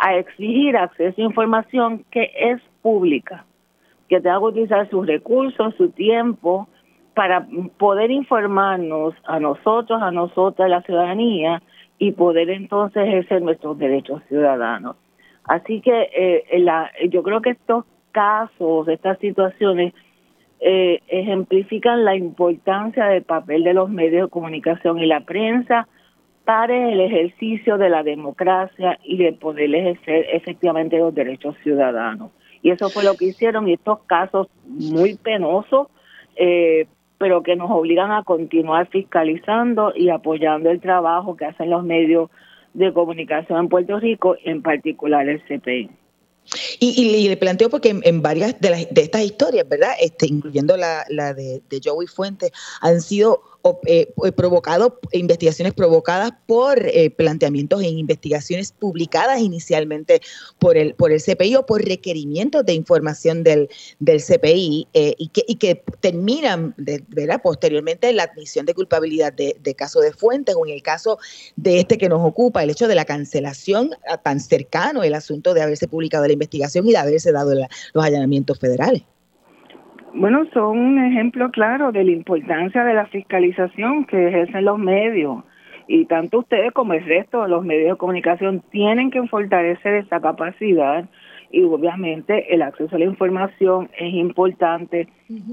a exigir acceso a información que es pública, que tenga que utilizar sus recursos, su tiempo, para poder informarnos a nosotros, a nosotras, la ciudadanía, y poder entonces ejercer nuestros derechos ciudadanos. Así que eh, yo creo que estos casos, estas situaciones, eh, ejemplifican la importancia del papel de los medios de comunicación y la prensa para el ejercicio de la democracia y de poder ejercer efectivamente los derechos ciudadanos. Y eso fue lo que hicieron y estos casos muy penosos, eh, pero que nos obligan a continuar fiscalizando y apoyando el trabajo que hacen los medios de comunicación en Puerto Rico, en particular el CPI. Y, le planteo porque en, varias de, las, de estas historias, ¿verdad? Este, incluyendo la, la de Joey Fuentes, han sido eh, eh, provocado, investigaciones provocadas por eh, planteamientos en investigaciones publicadas inicialmente por el, por el CPI o por requerimientos de información del, del CPI y, que, y que terminan de, ¿verdad? posteriormente en la admisión de culpabilidad de, de caso de fuentes o en el caso de este que nos ocupa, el hecho de la cancelación tan cercano el asunto de haberse publicado la investigación y de haberse dado los allanamientos federales. Bueno, son un ejemplo claro de la importancia de la fiscalización que ejercen los medios. Y tanto ustedes como el resto de los medios de comunicación tienen que fortalecer esa capacidad y obviamente el acceso a la información es importante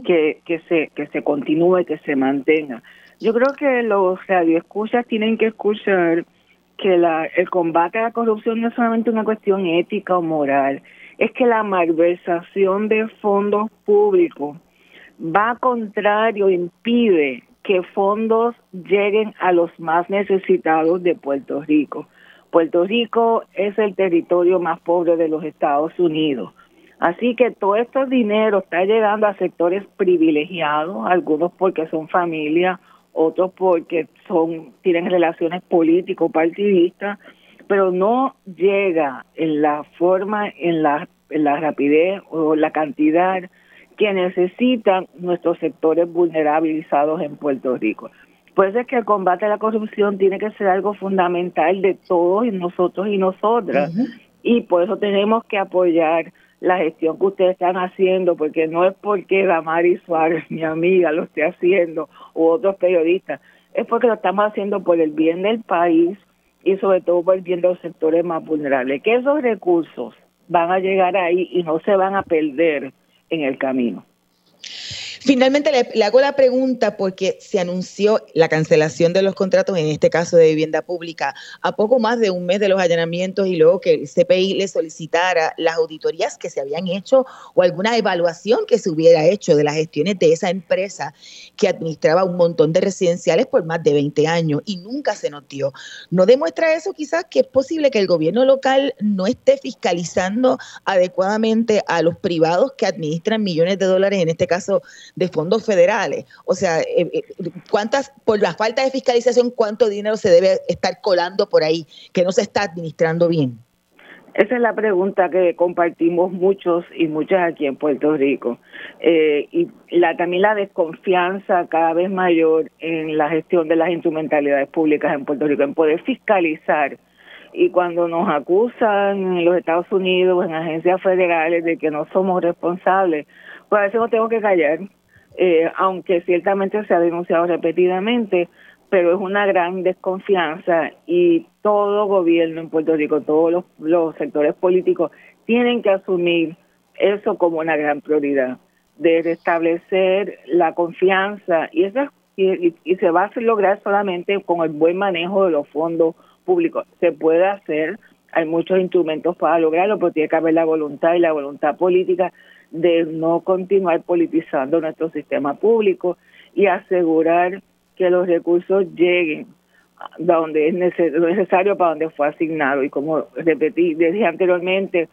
que, que, se, que se continúe, que se mantenga. Yo creo que los radioescuchas tienen que escuchar que la, el combate a la corrupción no es solamente una cuestión ética o moral, es que la malversación de fondos públicos va contrario, impide que fondos lleguen a los más necesitados de Puerto Rico. Puerto Rico es el territorio más pobre de los Estados Unidos. Así que todo este dinero está llegando a sectores privilegiados, algunos porque son familias, otros porque son tienen relaciones políticos partidistas, pero no llega en la forma, en la, en la rapidez o la cantidad que necesitan nuestros sectores vulnerabilizados en Puerto Rico. Por eso es que el combate a la corrupción tiene que ser algo fundamental de todos y nosotros y nosotras. Y por eso tenemos que apoyar la gestión que ustedes están haciendo, porque no es porque Damari Suárez, mi amiga, lo esté haciendo, u otros periodistas, es porque lo estamos haciendo por el bien del país, y sobre todo por el bien los sectores más vulnerables, que esos recursos van a llegar ahí y no se van a perder en el camino. Finalmente le, hago la pregunta porque se anunció la cancelación de los contratos, en este caso de vivienda pública, a poco más de un mes de los allanamientos y luego que el CPI le solicitara las auditorías que se habían hecho o alguna evaluación que se hubiera hecho de las gestiones de esa empresa que administraba un montón de residenciales por más de 20 años y nunca se notió. ¿No demuestra eso quizás que es posible que el gobierno local no esté fiscalizando adecuadamente a los privados que administran millones de dólares, en este caso de fondos federales. O sea, eh, eh, ¿cuántas, por la falta de fiscalización, cuánto dinero se debe estar colando por ahí que no se está administrando bien? Esa es la pregunta que compartimos muchos y muchas aquí en Puerto Rico. Eh, y la, también la desconfianza cada vez mayor en la gestión de las instrumentalidades públicas en Puerto Rico, en poder fiscalizar. Y cuando nos acusan en los Estados Unidos, en agencias federales, de que no somos responsables, pues a veces no tengo que callar eh, aunque ciertamente se ha denunciado repetidamente, pero es una gran desconfianza y todo gobierno en Puerto Rico, todos los, sectores políticos tienen que asumir eso como una gran prioridad, de restablecer la confianza y, eso, y, y se va a lograr solamente con el buen manejo de los fondos públicos. Se puede hacer, hay muchos instrumentos para lograrlo, pero tiene que haber la voluntad y la voluntad política de no continuar politizando nuestro sistema público y asegurar que los recursos lleguen donde es necesario para donde fue asignado. Y como repetí, dije anteriormente,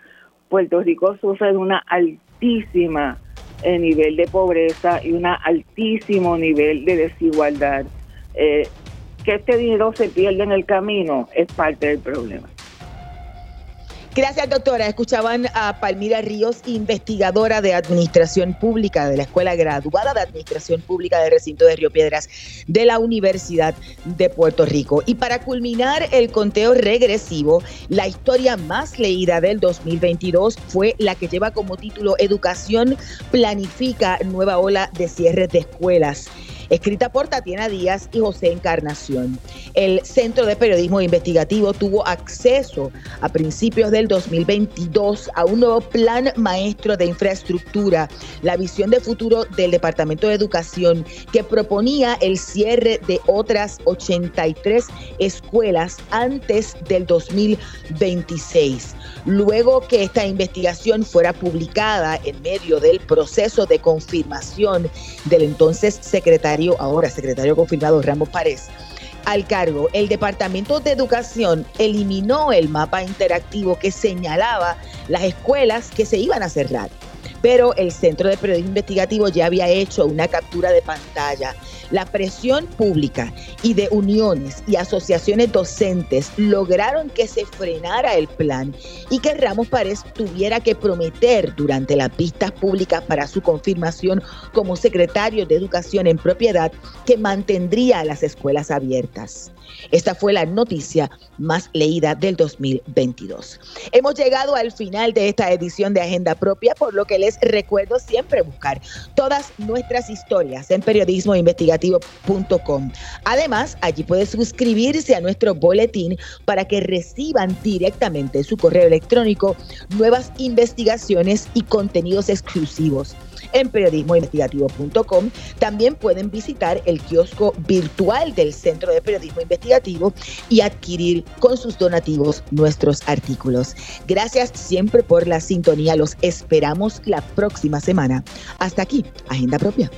Puerto Rico sufre de una altísima eh, nivel de pobreza y un altísimo nivel de desigualdad. Eh, que este dinero se pierda en el camino es parte del problema. Gracias, doctora. Escuchaban a Palmira Ríos, investigadora de Administración Pública de la Escuela Graduada de Administración Pública de Recinto de Río Piedras de la Universidad de Puerto Rico. Y para culminar el conteo regresivo, la historia más leída del 2022 fue la que lleva como título Educación planifica nueva ola de cierre de escuelas escrita por Tatiana Díaz y José Encarnación. El Centro de Periodismo Investigativo tuvo acceso a principios del 2022 a un nuevo plan maestro de infraestructura, la visión de futuro del Departamento de Educación, que proponía el cierre de otras 83 escuelas antes del 2026. Luego que esta investigación fuera publicada en medio del proceso de confirmación del entonces secretario, ahora secretario confirmado Ramos Párez, al cargo, el Departamento de Educación eliminó el mapa interactivo que señalaba las escuelas que se iban a cerrar pero el Centro de Periodismo Investigativo ya había hecho una captura de pantalla. La presión pública y de uniones y asociaciones docentes lograron que se frenara el plan y que Ramos Párez tuviera que prometer durante las vistas públicas para su confirmación como secretario de Educación en propiedad que mantendría las escuelas abiertas. Esta fue la noticia más leída del 2022. Hemos llegado al final de esta edición de Agenda Propia, por lo que les recuerdo siempre buscar todas nuestras historias en periodismoinvestigativo.com. Además, allí puede suscribirse a nuestro boletín para que reciban directamente en su correo electrónico nuevas investigaciones y contenidos exclusivos en periodismoinvestigativo.com. También pueden visitar el kiosco virtual del Centro de Periodismo Investigativo y adquirir con sus donativos nuestros artículos. Gracias siempre por la sintonía. Los esperamos la próxima semana. Hasta aquí, Agenda Propia.